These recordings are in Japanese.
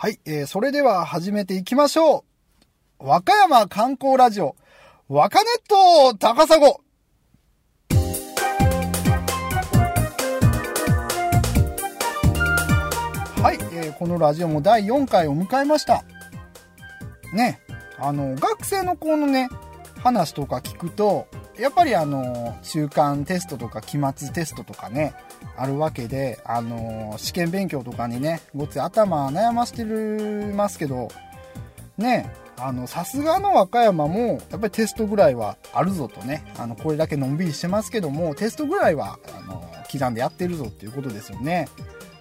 はい、えー、それでは始めていきましょう。和歌山観光ラジオ、和歌ネット高砂。はい、えー、このラジオも第4回を迎えました。ね、あの、学生の子のね、話とか聞くと、やっぱりあの、中間テストとか期末テストとかね、あるわけで、あの試験勉強とかにね、ごっつ頭悩ましてるますけど、ね、あの、さすがの和歌山も、やっぱりテストぐらいはあるぞとね、あの、これだけのんびりしてますけども、テストぐらいは、あの、刻んでやってるぞっていうことですよね。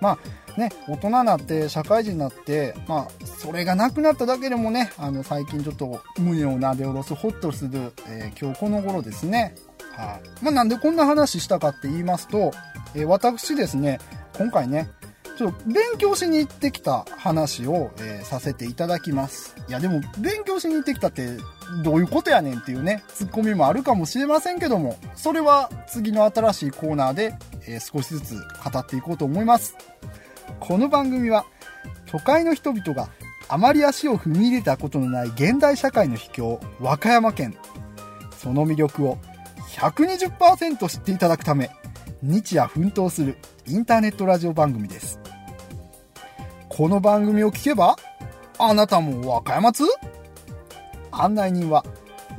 まあね、大人になって、社会人になって、まあ、それがなくなっただけでもね、あの、最近ちょっと胸をなで下ろす、ホッとする、えー、今日この頃ですね。はい。まあ、なんでこんな話したかって言いますと、えー、私ですね、今回ね、ちょっと勉強しに行ってきた話を、えー、させていただきます。いやでも勉強しに行ってきたってどういうことやねんっていうね、ツッコミもあるかもしれませんけども、それは次の新しいコーナーで、え、少しずつ語っていこうと思います。この番組は、都会の人々があまり足を踏み入れたことのない現代社会の秘境、和歌山県。その魅力を120%知っていただくため、日夜奮闘するインターネットラジオ番組です。この番組を聞けば、あなたも和歌山津案内人は、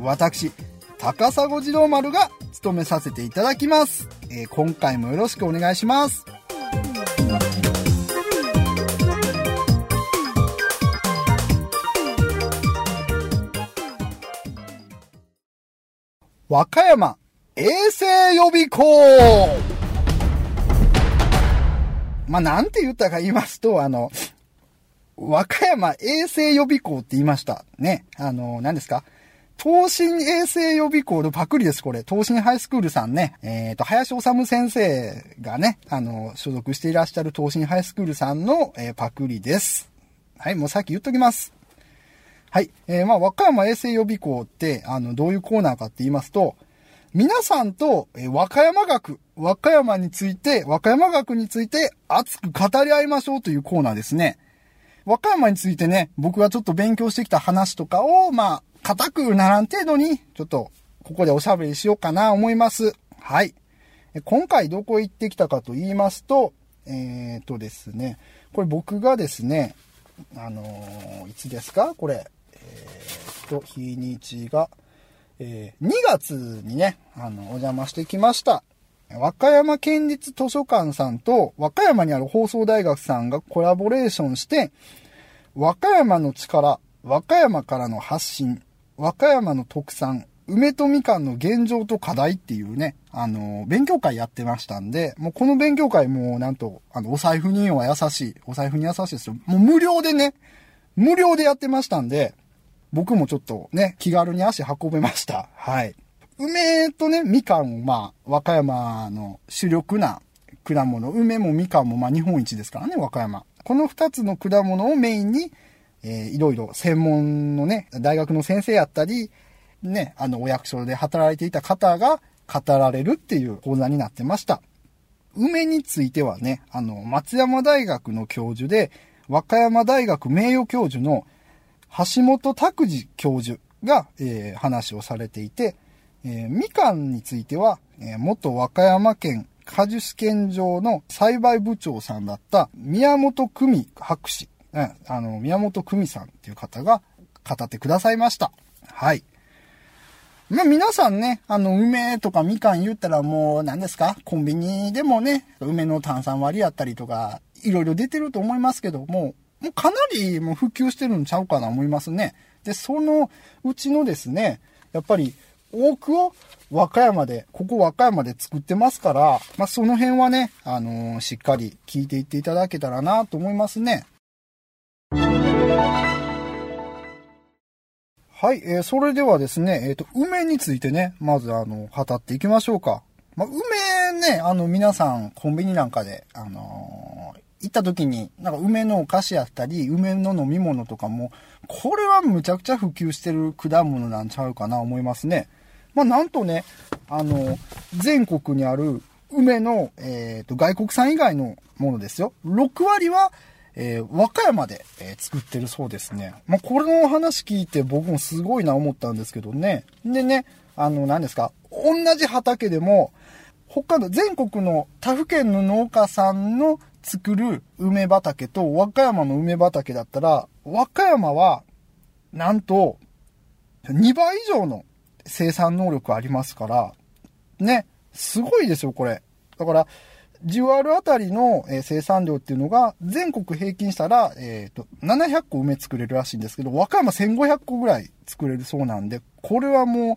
私、高砂児童丸が務めさせていただきます。えー、今回もよろしくお願いします。和歌山衛星予備校まあ、なんて言ったか言いますと、あの、和歌山衛星予備校って言いました。ね。あの、何ですか？東進衛星予備校のパクリです、これ。東進ハイスクールさんね。えっ、ー、と、林修先生がね、あの、所属していらっしゃる東進ハイスクールさんの、えー、パクリです。はい、もうさっき言っときます。はい。えー、まあ、和歌山衛星予備校って、あの、どういうコーナーかって言いますと、皆さんと、え和歌山学、和歌山について、和歌山学について熱く語り合いましょうというコーナーですね。和歌山についてね、僕がちょっと勉強してきた話とかを、まあ、固くならん程度に、ちょっと、ここでおしゃべりしようかな思います。はい。今回どこ行ってきたかと言いますと、えー、とですね、これ僕がですね、あのー、いつですか？これ。えー、と、日にちが、えー、2月にね、あの、お邪魔してきました。和歌山県立図書館さんと和歌山にある放送大学さんがコラボレーションして、和歌山の力、和歌山からの発信、和歌山の特産、梅とみかんの現状と課題っていうね、あの、勉強会やってましたんで、もうこの勉強会もなんと、あの、お財布には優しい、お財布に優しいですよ。もう無料でね、無料でやってましたんで、僕もちょっとね、気軽に足運べました。はい。梅とね、みかんをまあ、和歌山の主力な果物。梅もみかんもまあ日本一ですからね、和歌山。この二つの果物をメインに、えー、いろいろ専門のね、大学の先生やったり、ね、あの、お役所で働いていた方が語られるっていう講座になってました。梅についてはね、あの、松山大学の教授で、和歌山大学名誉教授の橋本拓司教授が、えー、話をされていて、えー、みかんについては、えー、元和歌山県果樹試験場の栽培部長さんだった宮本久美博士、あの、宮本久美さんっていう方が語ってくださいました。はい。まあ皆さんね、あの、梅とかみかん言ったらもう何ですか？コンビニでもね、梅の炭酸割りやったりとか、いろいろ出てると思いますけども、もうかなりもう普及してるんちゃうかな思いますね。で、そのうちのですね、やっぱり多くを和歌山で、ここ和歌山で作ってますから、まあ、その辺はね、あのー、しっかり聞いていっていただけたらなと思いますね。はい、えー、それではですね、えっ、ー、と、梅についてね、まずあの、語っていきましょうか。まあ、梅ね、あの、皆さん、コンビニなんかで、あのー、行った時に、なんか梅のお菓子やったり、梅の飲み物とかも、これはむちゃくちゃ普及してる果物なんちゃうかな思いますね。まあ、なんとね、あの、全国にある梅の、えっ、ー、と、外国産以外のものですよ。6割は、えー、和歌山で、えー、作ってるそうですね。まあ、これの話聞いて僕もすごいな思ったんですけどね。でね、あの、何ですか、同じ畑でも、他の全国の他府県の農家さんの作る梅畑と和歌山の梅畑だったら、和歌山は、なんと、2倍以上の生産能力ありますから、ね、すごいですよ、これ。だから、ジュワールあたりの、え生産量っていうのが、全国平均したら、えっ、と、700個梅作れるらしいんですけど、和歌山1500個ぐらい作れるそうなんで、これはもう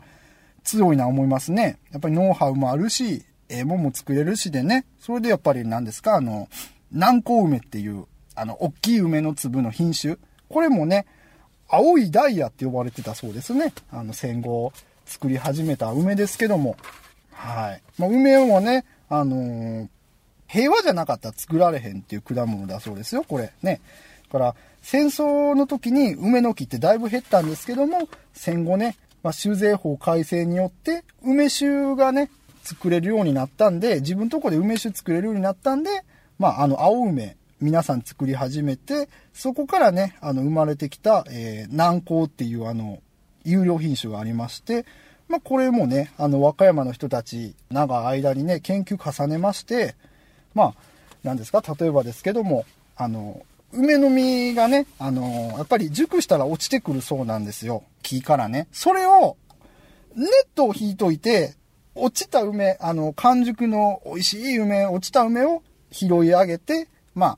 強いな思いますね。やっぱりノウハウもあるし、えもも作れるしでね、それでやっぱり何ですか、あの、南高梅っていう、あの、大きい梅の粒の品種。これもね、青いダイヤって呼ばれてたそうですね。あの、戦後作り始めた梅ですけども。はい。まあ、梅もね、あのー、平和じゃなかったら作られへんっていう果物だそうですよ、これ。ね。だから、戦争の時に梅の木ってだいぶ減ったんですけども、戦後ね、まあ、酒税法改正によって、梅酒がね、作れるようになったんで、自分とこで梅酒作れるようになったんで、まあ、あの、青梅、皆さん作り始めて、そこからね、あの、生まれてきた、えー、南高っていうあの、有料品種がありまして、まあ、これもね、あの、和歌山の人たち、長い間にね、研究重ねまして、まあ、なんですか、例えばですけども、あの、梅の実がね、あの、やっぱり熟したら落ちてくるそうなんですよ。木からね。それを、ネットを引いといて、落ちた梅、あの、完熟の美味しい梅、落ちた梅を拾い上げて、まあ、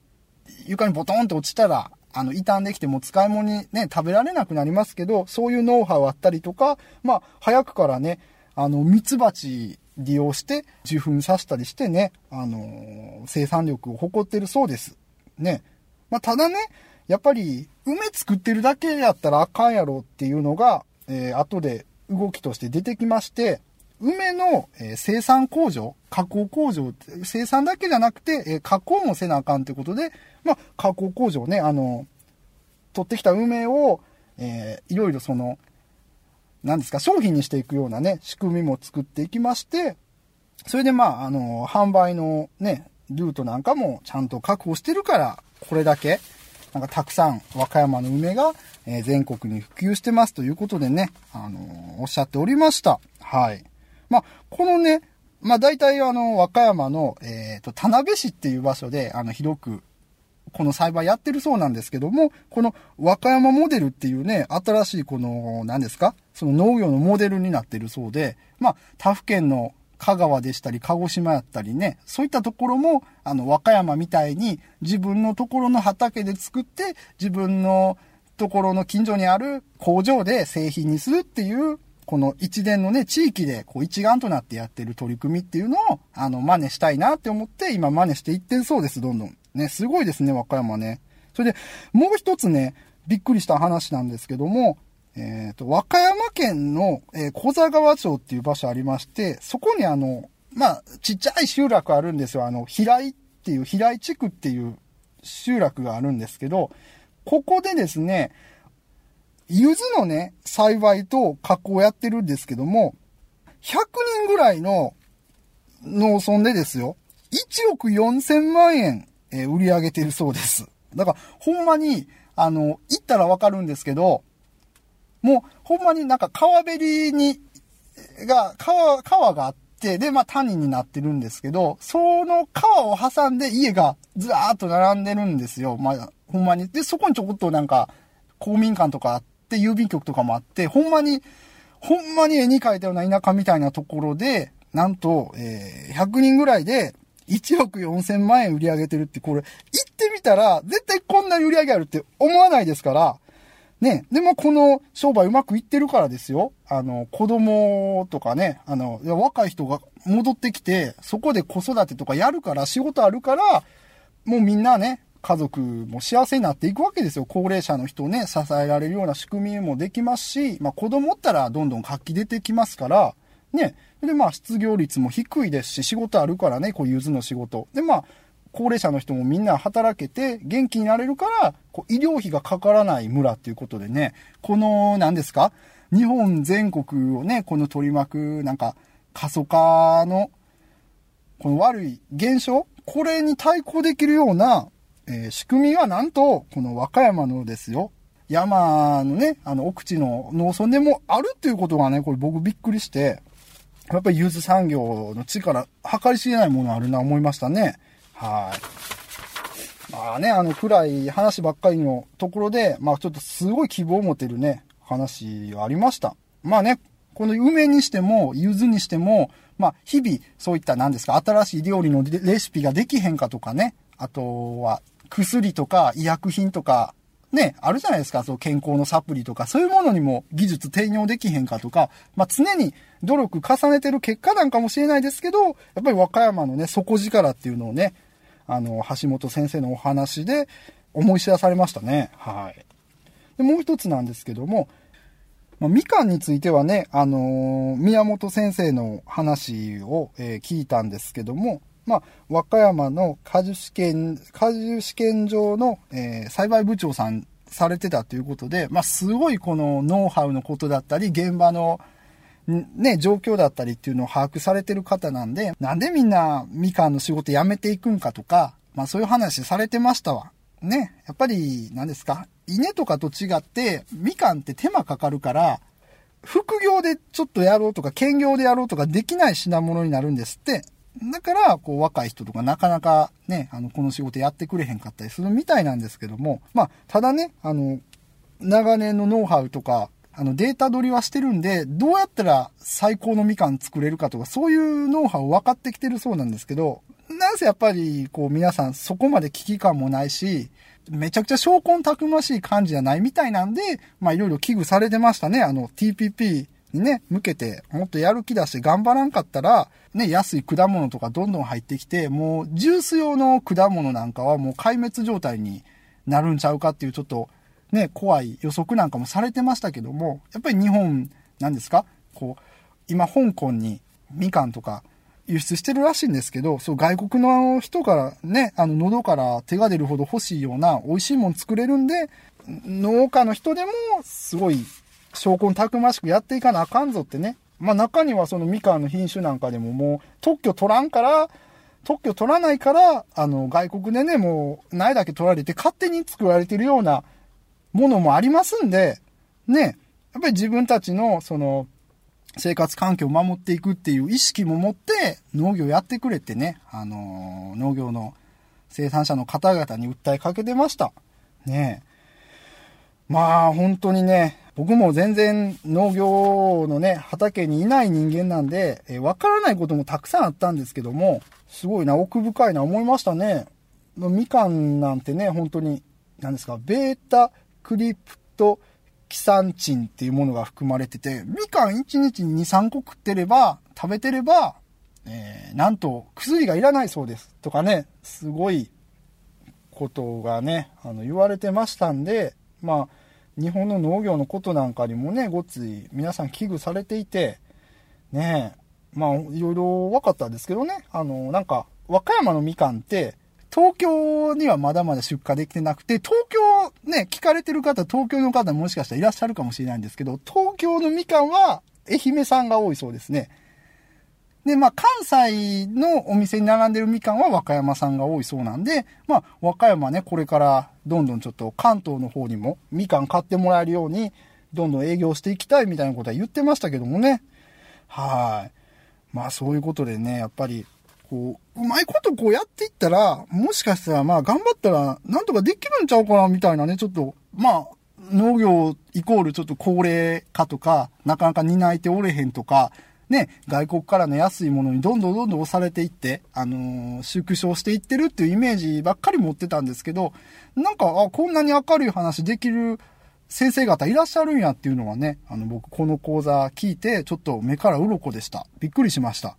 床にボトンって落ちたら、あの、傷んできても使い物にね、食べられなくなりますけど、そういうノウハウあったりとか、まあ、早くからね、あの、ミツバチ利用して受粉させたりしてね、あのー、生産力を誇ってるそうです。ね。まあ、ただね、やっぱり、梅作ってるだけやったらあかんやろっていうのが、えー、後で動きとして出てきまして、梅の、え生産工場、加工工場、生産だけじゃなくて、え加工もせなあかんってことで、まあ、加工工場ね、あの、取ってきた梅を、えー、いろいろその、何ですか、商品にしていくようなね、仕組みも作っていきまして、それでまあ、あの、販売のね、ルートなんかもちゃんと確保してるから、これだけ、なんかたくさん和歌山の梅が、え、全国に普及してますということでね、あの、おっしゃっておりました。はい。まあ、このね、まあ大体あの、和歌山の、えっ、ー、と、田辺市っていう場所で、あの、広く、この栽培やってるそうなんですけども、この和歌山モデルっていうね、新しいこの、何ですか？その農業のモデルになってるそうで、まあ、他府県の香川でしたり、鹿児島やったりね、そういったところも、あの、和歌山みたいに自分のところの畑で作って、自分のところの近所にある工場で製品にするっていうこの一連のね、地域でこう一丸となってやってる取り組みっていうのを、あの、真似したいなって思って、今真似していってるそうです、どんどん。ね、すごいですね、和歌山ね。それで、もう一つね、びっくりした話なんですけども、えっ、ー、と、和歌山県の、えー、小座川町っていう場所ありまして、そこにあの、まあ、ちっちゃい集落あるんですよ。あの、平井っていう、平井地区っていう集落があるんですけど、ここでですね、柚子のね、栽培と加工をやってるんですけども、100人ぐらいの農村でですよ、1億4000万円、え売り上げてるそうです。だから、ほんまに、あの、行ったらわかるんですけど、もう、ほんまになんか川べりに、が、川、川があって、で、まあ谷になってるんですけど、その川を挟んで家がずらーっと並んでるんですよ。まあ、ほんまに。で、そこにちょこっとなんか、公民館とかあって郵便局とかもあって、ほんまに、ほんまに絵に描いたような田舎みたいなところで、なんと、えー、100人ぐらいで、1億4000万円売り上げてるって、これ、行ってみたら、絶対こんなに売り上げあるって思わないですから、ね。でもこの商売うまくいってるからですよ。あの、子供とかね、あの、若い人が戻ってきて、そこで子育てとかやるから、仕事あるから、もうみんなね、家族も幸せになっていくわけですよ。高齢者の人をね、支えられるような仕組みもできますし、まあ子供ったらどんどん活気出てきますから、ね。で、まあ失業率も低いですし、仕事あるからね、こういう図の仕事。で、まあ、高齢者の人もみんな働けて元気になれるから、こう医療費がかからない村っていうことでね、この、何ですか日本全国をね、この取り巻く、なんか、過疎化の、この悪い現象これに対抗できるようなえー、仕組みがなんと、この和歌山のですよ、山のね、あの、奥地の農村でもあるっていうことがね、これ僕びっくりして、やっぱりユーズ産業の力、計り知れないものあるな思いましたね。はい。まあね、あの暗い話ばっかりのところで、まあちょっとすごい希望を持てるね、話がありました。まあね、この梅にしても、柚子にしても、まあ日々そういった何ですか、新しい料理のレシピができへんかとかね、あとは薬とか医薬品とか、ね、あるじゃないですか、そう健康のサプリとか、そういうものにも技術転用できへんかとか、まあ常に努力重ねてる結果なんかもしれないですけど、やっぱり和歌山のね、底力っていうのをね、あの、橋本先生のお話で思い知らされましたね。はい。で、もう一つなんですけども、まあ、みかんについてはね、あのー、宮本先生の話を、えー、聞いたんですけども、まあ、和歌山の果樹試験、果樹試験場の、えー、栽培部長さんされてたということで、まあ、すごいこのノウハウのことだったり、現場の、ね、状況だったりっていうのを把握されてる方なんで、なんでみんなみかんの仕事辞めていくんかとか、まあそういう話されてましたわ。ね、やっぱり、何ですか稲とかと違って、みかんって手間かかるから、副業でちょっとやろうとか、兼業でやろうとかできない品物になるんですって。だから、こう、若い人とかなかなかね、あの、この仕事やってくれへんかったりするみたいなんですけども、まあ、ただね、あの、長年のノウハウとか、あの、データ取りはしてるんで、どうやったら最高のみかん作れるかとか、そういうノウハウ分かってきてるそうなんですけど、なんせやっぱり、こう、皆さんそこまで危機感もないし、めちゃくちゃ証拠たくましい感じじゃないみたいなんで、まあいろいろ危惧されてましたね。あの TPP にね、向けてもっとやる気出して頑張らんかったら、ね、安い果物とかどんどん入ってきて、もうジュース用の果物なんかはもう壊滅状態になるんちゃうかっていうちょっとね、怖い予測なんかもされてましたけども、やっぱり日本、なんですか？こう、今香港にみかんとか輸出してるらしいんですけど、そう外国の人からね、あの喉から手が出るほど欲しいような美味しいもん作れるんで、農家の人でもすごい証拠たくましくやっていかなあかんぞってね。まあ中にはそのみかんの品種なんかでももう特許取らんから、特許取らないから、あの外国でね、もう苗だけ取られて勝手に作られてるようなものもありますんで、ね、やっぱり自分たちのその生活環境を守っていくっていう意識も持って農業やってくれってね、あのー、農業の生産者の方々に訴えかけてました。ねまあ本当にね、僕も全然農業のね、畑にいない人間なんで、えわからないこともたくさんあったんですけども、すごいな、奥深いな思いましたね。みかんなんてね、本当に、何ですか、ベータクリプトキサンチンっていうものが含まれてて、みかん1日に2、3個食ってれば、食べてれば、えー、なんと薬がいらないそうです。とかね、すごいことがね、あの言われてましたんで、まあ、日本の農業のことなんかにもね、ごっつい皆さん危惧されていて、ねまあ、いろいろ分かったんですけどね、あの、なんか、和歌山のみかんって、東京にはまだまだ出荷できてなくて、東京ね、聞かれてる方、東京の方もしかしたらいらっしゃるかもしれないんですけど、東京のみかんは愛媛産が多いそうですね。で、まあ、関西のお店に並んでるみかんは和歌山産が多いそうなんで、まあ、和歌山ね、これからどんどんちょっと関東の方にもみかん買ってもらえるように、どんどん営業していきたいみたいなことは言ってましたけどもね。はい。まあ、そういうことでね、やっぱり、こう、うまいことこうやっていったら、もしかしたらまあ頑張ったらなんとかできるんちゃうかなみたいなね、ちょっと、まあ、農業イコールちょっと高齢化とか、なかなか担えておれへんとか、ね、外国からの安いものにどんどんどんどん押されていって、あのー、縮小していってるっていうイメージばっかり持ってたんですけど、なんか、あ、こんなに明るい話できる先生方いらっしゃるんやっていうのはね、あの、僕この講座聞いて、ちょっと目から鱗でした。びっくりしました。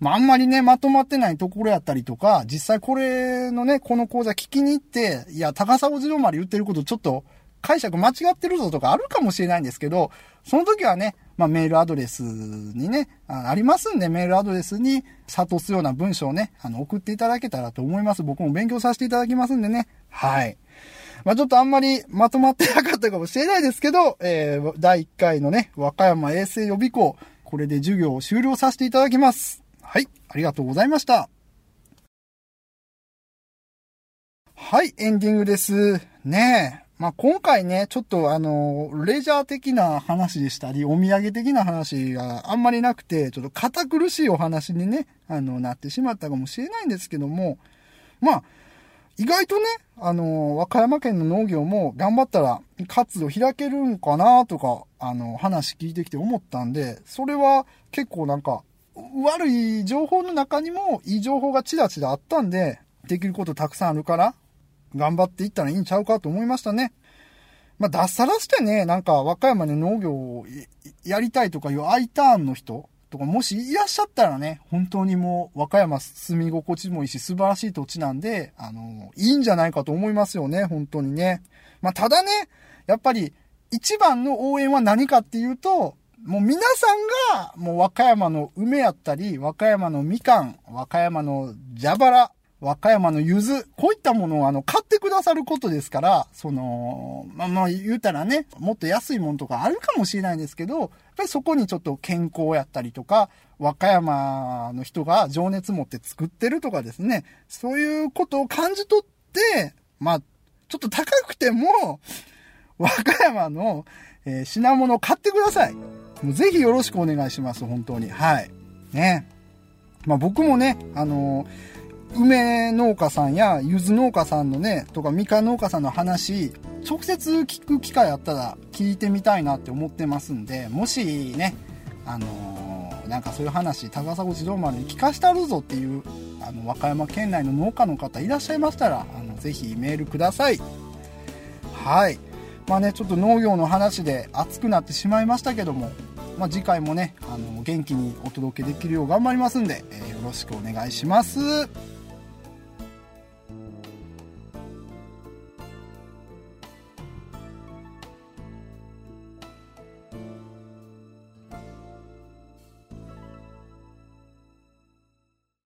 まあ、あんまりね、まとまってないところやったりとか、実際これのね、この講座聞きに行って、いや、高砂寺まで言ってることちょっと解釈間違ってるぞとかあるかもしれないんですけど、その時はね、まあ、メールアドレスにね、ありますんで、メールアドレスに諭すような文章をね、あの、送っていただけたらと思います。僕も勉強させていただきますんでね。はい。まあ、ちょっとあんまりまとまってなかったかもしれないですけど、えー、第1回のね、和歌山衛生予備校、これで授業を終了させていただきます。はい、ありがとうございました。はい、エンディングです。ねえ。まあ、今回ね、ちょっとあの、レジャー的な話でしたり、お土産的な話があんまりなくて、ちょっと堅苦しいお話にね、あの、なってしまったかもしれないんですけども、まあ、意外とね、あの、和歌山県の農業も頑張ったら活動開けるんかなとか、あの、話聞いてきて思ったんで、それは結構なんか、悪い情報の中にもいい情報がちらちらあったんで、できることたくさんあるから、頑張っていったらいいんちゃうかと思いましたね。まあ、脱サラしてね、なんか和歌山で農業をやりたいとかいう I ターンの人とかもしいらっしゃったらね、本当にもう和歌山住み心地もいいし素晴らしい土地なんで、あの、いいんじゃないかと思いますよね、本当にね。まあ、ただね、やっぱり一番の応援は何かっていうと、もう皆さんが、もう和歌山の梅やったり、和歌山のみかん、和歌山の蛇腹、和歌山の柚子、こういったものをあの、買ってくださることですから、その、まあまあ言うたらね、もっと安いものとかあるかもしれないんですけど、やっぱりそこにちょっと健康やったりとか、和歌山の人が情熱持って作ってるとかですね、そういうことを感じ取って、まあ、ちょっと高くても、和歌山の、えー、品物を買ってください。もうぜひよろしくお願いします、本当に。はい。ね。まあ僕もね、あのー梅農家さんや柚子農家さんのね、とかみかん農家さんの話、直接聞く機会あったら聞いてみたいなって思ってますんで、もしね、あのー、なんかそういう話、高砂自動丸に聞かしたるぞっていう、あの、和歌山県内の農家の方いらっしゃいましたら、あの、ぜひメールください。はい。まあね、ちょっと農業の話で熱くなってしまいましたけども、まあ、次回もね、あの、元気にお届けできるよう頑張りますんで、えー、よろしくお願いします。